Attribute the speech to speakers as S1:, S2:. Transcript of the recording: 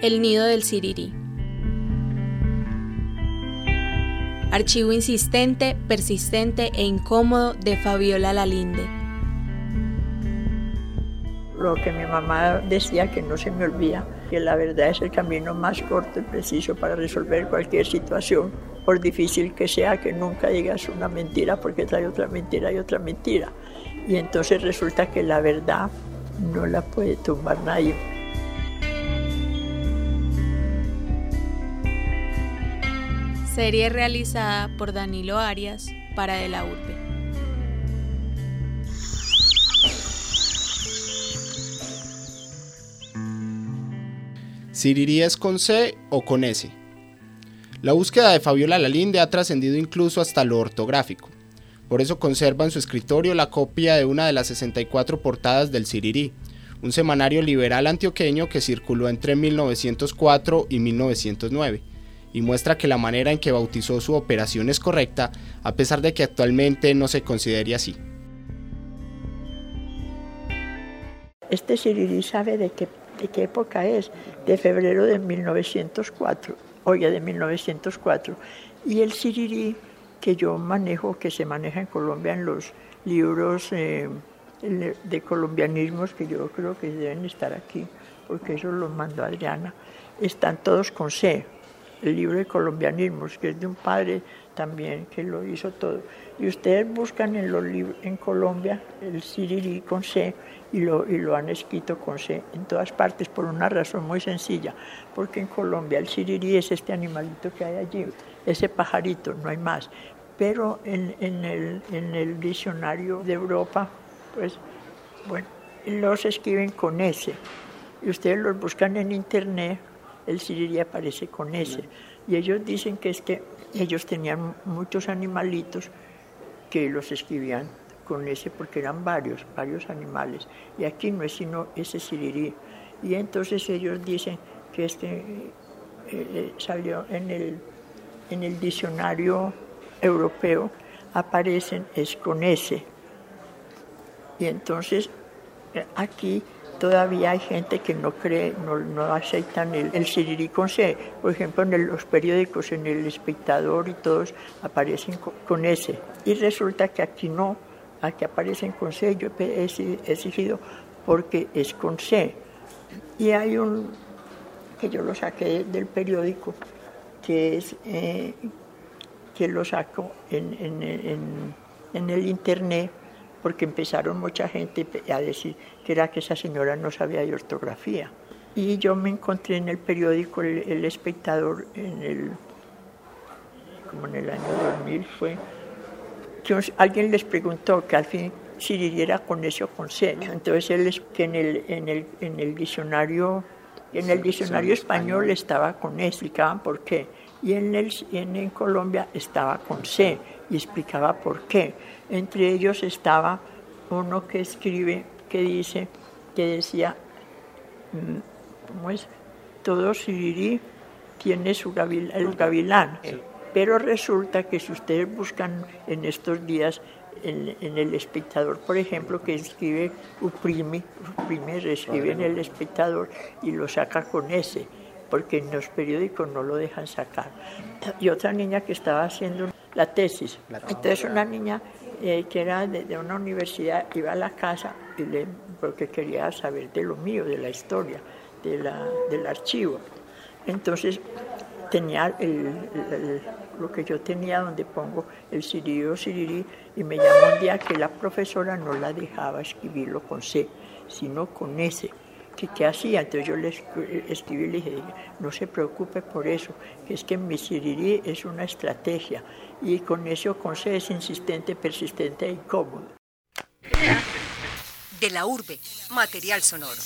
S1: El nido del Sirirí. Archivo insistente, persistente e incómodo de Fabiola Lalinde.
S2: Lo que mi mamá decía que no se me olvida, que la verdad es el camino más corto y preciso para resolver cualquier situación, por difícil que sea, que nunca digas una mentira porque trae otra mentira y otra mentira. Y entonces resulta que la verdad no la puede tumbar nadie.
S1: Serie realizada por Danilo Arias para De la Urbe.
S3: ¿Sirirí es con C o con S? La búsqueda de Fabiola Lalinde ha trascendido incluso hasta lo ortográfico. Por eso conserva en su escritorio la copia de una de las 64 portadas del Sirirí, un semanario liberal antioqueño que circuló entre 1904 y 1909 y muestra que la manera en que bautizó su operación es correcta, a pesar de que actualmente no se considere así.
S2: Este Sirirí sabe de qué, época es, de febrero de 1904, oye, de 1904. Y el Sirirí que yo manejo, que se maneja en Colombia en los libros eh, de colombianismos, que yo creo que deben estar aquí, porque eso los mandó Adriana, están todos con C, el libro de colombianismos, que es de un padre también que lo hizo todo. Y ustedes buscan en, los en Colombia el Sirirí con C y lo, y lo han escrito con C en todas partes por una razón muy sencilla, porque en Colombia el Sirirí es este animalito que hay allí, ese pajarito, no hay más. Pero en, en, el, en el diccionario de Europa, pues, bueno, los escriben con S. Y ustedes los buscan en internet el sirirí aparece con ese. Y ellos dicen que es que ellos tenían muchos animalitos que los escribían con ese porque eran varios, varios animales. Y aquí no es sino ese sirirí. Y entonces ellos dicen que este eh, eh, salió en el, en el diccionario europeo, aparecen es con ese. Y entonces eh, aquí todavía hay gente que no cree, no, no aceptan el, el Sirirí con C. Por ejemplo, en los periódicos, en El Espectador y todos aparecen con, S. Y resulta que aquí no, aquí aparecen con C. Yo he exigido porque es con C. Y hay un, que yo lo saqué del periódico, que es, eh, que lo saco en, en, en el internet, porque empezaron mucha gente a decir que era que esa señora no sabía de ortografía. Y yo me encontré en el periódico El, Espectador, en el, como en el año 2000 fue, que alguien les preguntó que al fin si diría con S o con C. Entonces él que en el, en el, en el diccionario, en el diccionario español estaba con S, explicaban por qué. Y en, el, en, en Colombia estaba con C y explicaba por qué. Entre ellos estaba uno que escribe, que dice, que decía, mm, ¿cómo es? Todo Sirirí tiene su gavilán, el gavilán. Pero resulta que si ustedes buscan en estos días en, el espectador, por ejemplo, que escribe Uprimi, Uprimi escribe en el espectador y lo saca con ese, porque en los periódicos no lo dejan sacar. Y otra niña que estaba haciendo la tesis. Entonces una niña eh, que era de, una universidad iba a la casa y le, porque quería saber de lo mío, de la historia, de la, del archivo. Entonces tenía lo que yo tenía donde pongo el o sirirí y me llamó un día que la profesora no la dejaba escribirlo con C, sino con S que qué hacía. Entonces yo le escribí y le dije, no se preocupe por eso, que es que mi sirirí es una estrategia y con eso con C es insistente, persistente e incómodo.
S4: De la urbe, material sonoro.